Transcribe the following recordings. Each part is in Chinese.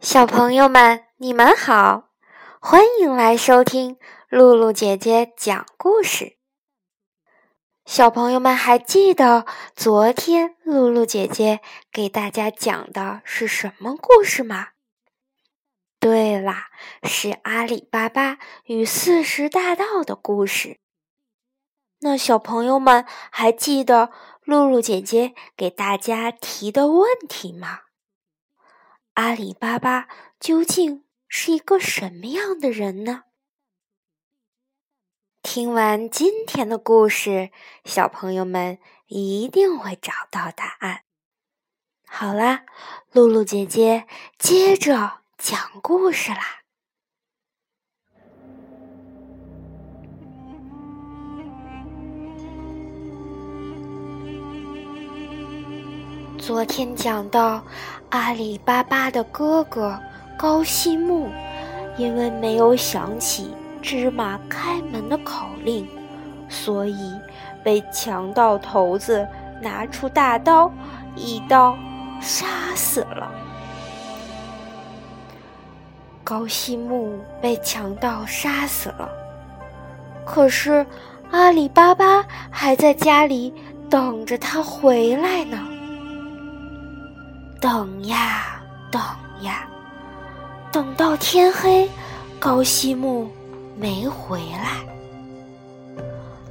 小朋友们，你们好，欢迎来收听露露姐姐讲故事。小朋友们还记得昨天露露姐姐给大家讲的是什么故事吗？对啦，是阿里巴巴与四十大盗的故事。那小朋友们还记得露露姐姐给大家提的问题吗？阿里巴巴究竟是一个什么样的人呢？听完今天的故事，小朋友们一定会找到答案。好啦，露露姐姐接着讲故事啦。昨天讲到，阿里巴巴的哥哥高希木，因为没有想起芝麻开门的口令，所以被强盗头子拿出大刀，一刀杀死了。高希木被强盗杀死了，可是阿里巴巴还在家里等着他回来呢。等呀等呀，等到天黑，高希木没回来。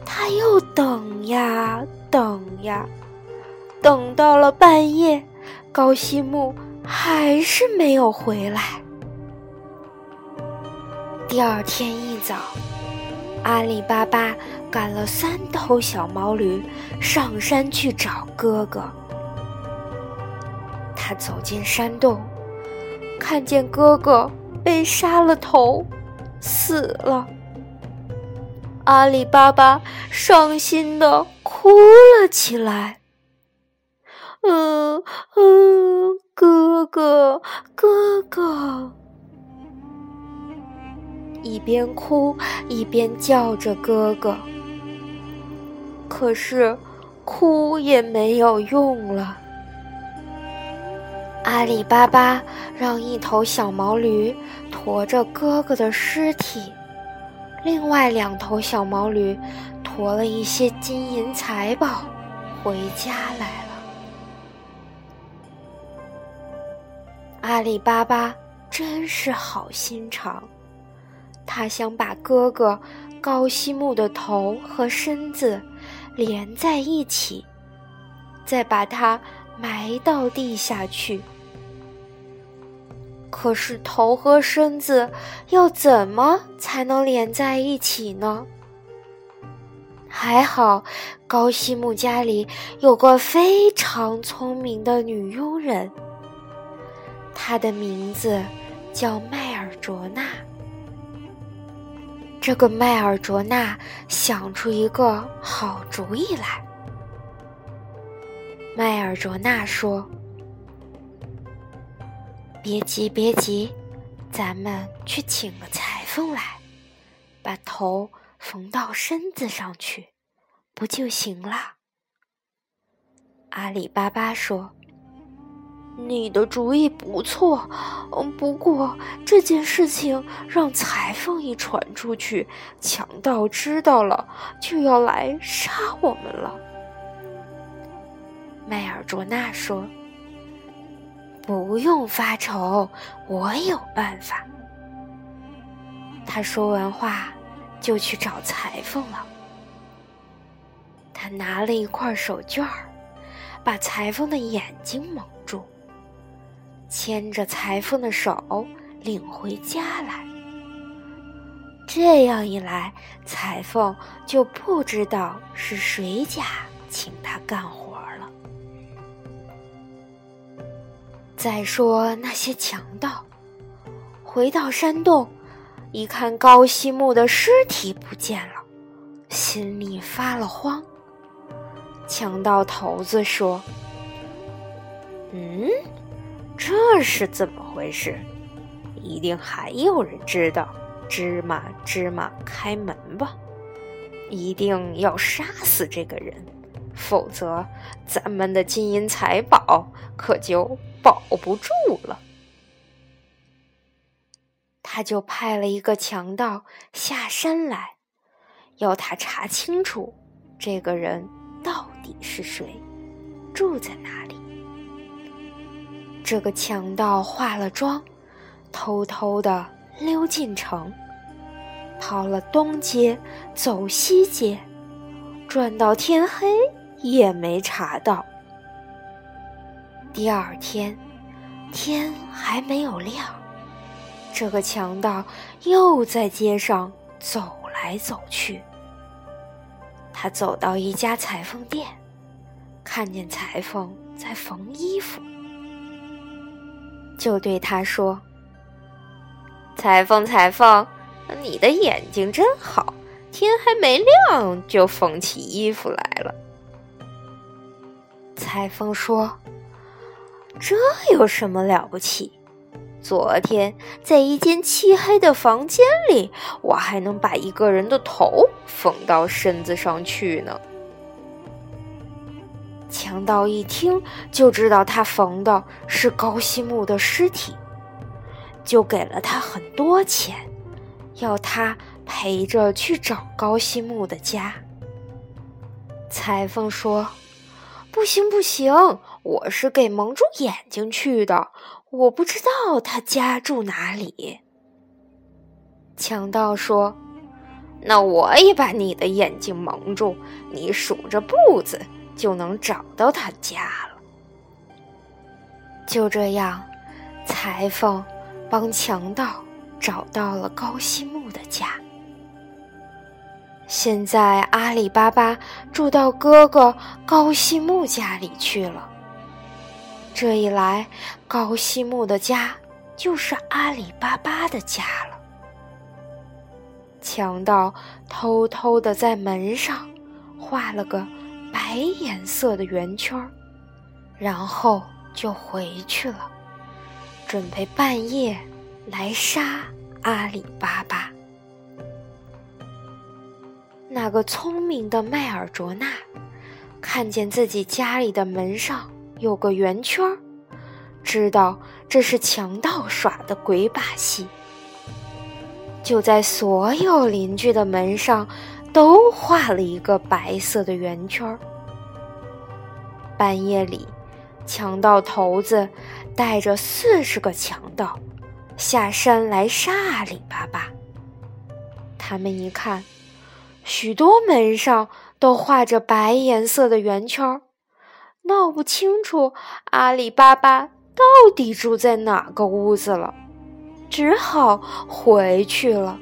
他又等呀等呀，等到了半夜，高希木还是没有回来。第二天一早，阿里巴巴赶了三头小毛驴上山去找哥哥。他走进山洞，看见哥哥被杀了头，死了。阿里巴巴伤心的哭了起来。嗯嗯，哥哥，哥哥，一边哭一边叫着哥哥。可是，哭也没有用了。阿里巴巴让一头小毛驴驮着哥哥的尸体，另外两头小毛驴驮了一些金银财宝回家来了。阿里巴巴真是好心肠，他想把哥哥高希木的头和身子连在一起，再把它埋到地下去。可是头和身子要怎么才能连在一起呢？还好高希木家里有个非常聪明的女佣人，她的名字叫麦尔卓娜。这个麦尔卓娜想出一个好主意来。麦尔卓娜说。别急，别急，咱们去请个裁缝来，把头缝到身子上去，不就行了？阿里巴巴说：“你的主意不错，嗯，不过这件事情让裁缝一传出去，强盗知道了就要来杀我们了。”麦尔卓娜说。不用发愁，我有办法。他说完话，就去找裁缝了。他拿了一块手绢儿，把裁缝的眼睛蒙住，牵着裁缝的手领回家来。这样一来，裁缝就不知道是谁家请他干活。再说那些强盗，回到山洞，一看高希木的尸体不见了，心里发了慌。强盗头子说：“嗯，这是怎么回事？一定还有人知道，芝麻芝麻开门吧！一定要杀死这个人，否则咱们的金银财宝可就……”保不住了。他就派了一个强盗下山来，要他查清楚这个人到底是谁，住在哪里。这个强盗化了妆，偷偷的溜进城，跑了东街，走西街，转到天黑也没查到。第二天，天还没有亮，这个强盗又在街上走来走去。他走到一家裁缝店，看见裁缝在缝衣服，就对他说：“裁缝，裁缝，你的眼睛真好，天还没亮就缝起衣服来了。”裁缝说。这有什么了不起？昨天在一间漆黑的房间里，我还能把一个人的头缝到身子上去呢。强盗一听就知道他缝的是高西木的尸体，就给了他很多钱，要他陪着去找高西木的家。裁缝说。不行不行，我是给蒙住眼睛去的，我不知道他家住哪里。强盗说：“那我也把你的眼睛蒙住，你数着步子就能找到他家了。”就这样，裁缝帮强盗找到了高希木的家。现在阿里巴巴住到哥哥高西木家里去了。这一来，高西木的家就是阿里巴巴的家了。强盗偷偷的在门上画了个白颜色的圆圈然后就回去了，准备半夜来杀阿里巴巴。那个聪明的迈尔卓纳，看见自己家里的门上有个圆圈儿，知道这是强盗耍的鬼把戏，就在所有邻居的门上都画了一个白色的圆圈儿。半夜里，强盗头子带着四十个强盗下山来杀阿里巴巴。他们一看。许多门上都画着白颜色的圆圈儿，闹不清楚阿里巴巴到底住在哪个屋子了，只好回去了。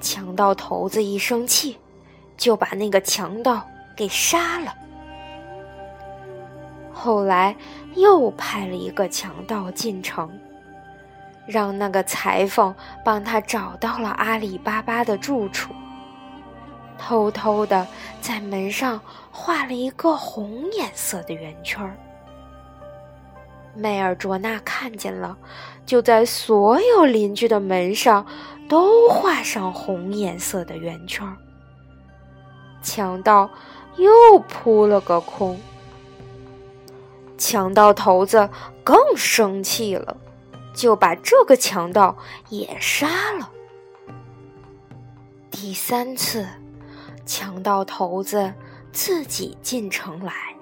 强盗头子一生气，就把那个强盗给杀了。后来又派了一个强盗进城，让那个裁缝帮他找到了阿里巴巴的住处。偷偷的在门上画了一个红颜色的圆圈儿。梅尔卓娜看见了，就在所有邻居的门上都画上红颜色的圆圈儿。强盗又扑了个空。强盗头子更生气了，就把这个强盗也杀了。第三次。强盗头子自己进城来，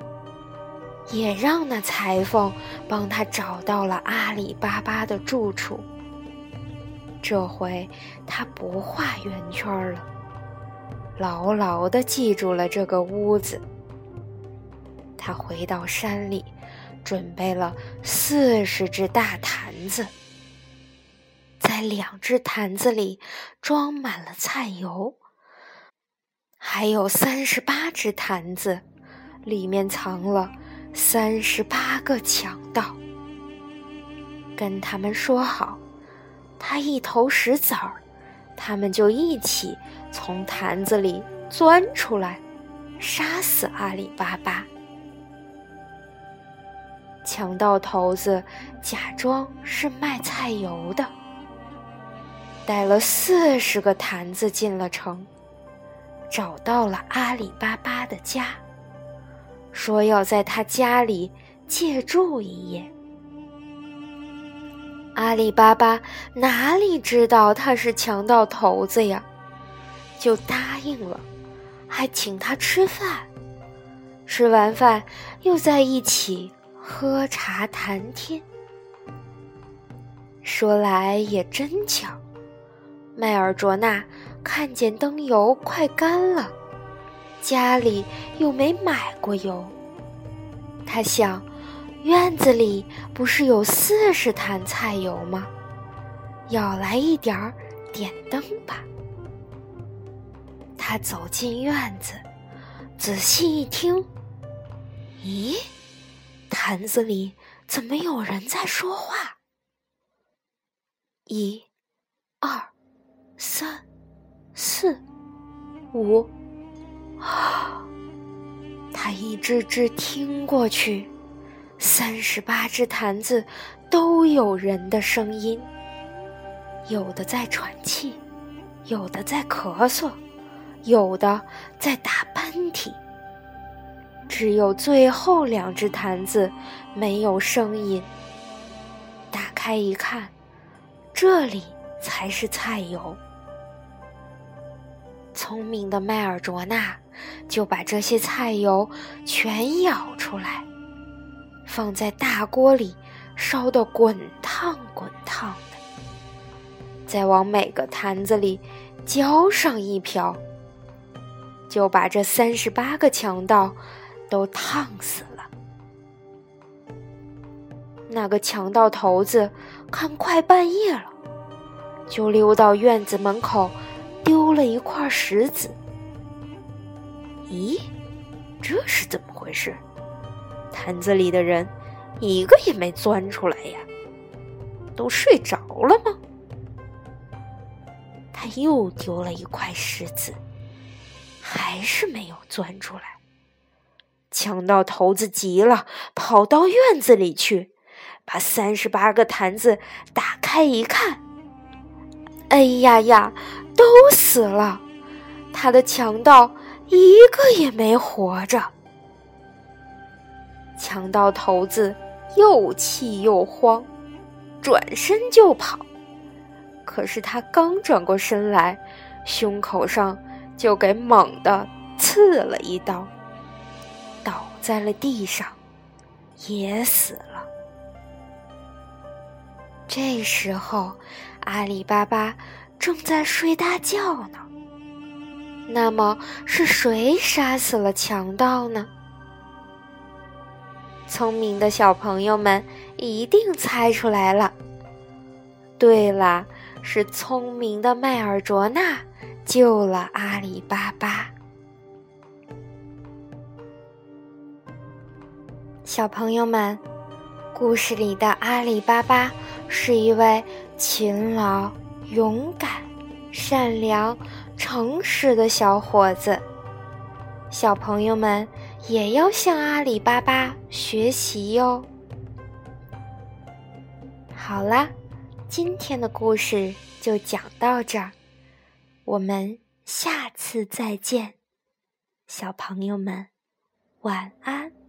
也让那裁缝帮他找到了阿里巴巴的住处。这回他不画圆圈了，牢牢的记住了这个屋子。他回到山里，准备了四十只大坛子，在两只坛子里装满了菜油。还有三十八只坛子，里面藏了三十八个强盗。跟他们说好，他一头石子儿，他们就一起从坛子里钻出来，杀死阿里巴巴。强盗头子假装是卖菜油的，带了四十个坛子进了城。找到了阿里巴巴的家，说要在他家里借住一夜。阿里巴巴哪里知道他是强盗头子呀，就答应了，还请他吃饭。吃完饭，又在一起喝茶谈天。说来也真巧，麦尔卓娜看见灯油快干了，家里又没买过油，他想。院子里不是有四十坛菜油吗？舀来一点儿点灯吧。他走进院子，仔细一听，咦，坛子里怎么有人在说话？一、二、三、四、五，啊！他一只只听过去。三十八只坛子都有人的声音，有的在喘气，有的在咳嗽，有的在打喷嚏。只有最后两只坛子没有声音。打开一看，这里才是菜油。聪明的麦尔卓娜就把这些菜油全舀出来。放在大锅里，烧得滚烫滚烫的，再往每个坛子里浇上一瓢，就把这三十八个强盗都烫死了。那个强盗头子看快半夜了，就溜到院子门口，丢了一块石子。咦，这是怎么回事？坛子里的人一个也没钻出来呀，都睡着了吗？他又丢了一块石子，还是没有钻出来。强盗头子急了，跑到院子里去，把三十八个坛子打开一看，哎呀呀，都死了！他的强盗一个也没活着。强盗头子又气又慌，转身就跑。可是他刚转过身来，胸口上就给猛地刺了一刀，倒在了地上，也死了。这时候，阿里巴巴正在睡大觉呢。那么，是谁杀死了强盗呢？聪明的小朋友们一定猜出来了。对了，是聪明的麦尔卓娜救了阿里巴巴。小朋友们，故事里的阿里巴巴是一位勤劳、勇敢、善良、诚实的小伙子。小朋友们。也要向阿里巴巴学习哟。好啦，今天的故事就讲到这儿，我们下次再见，小朋友们，晚安。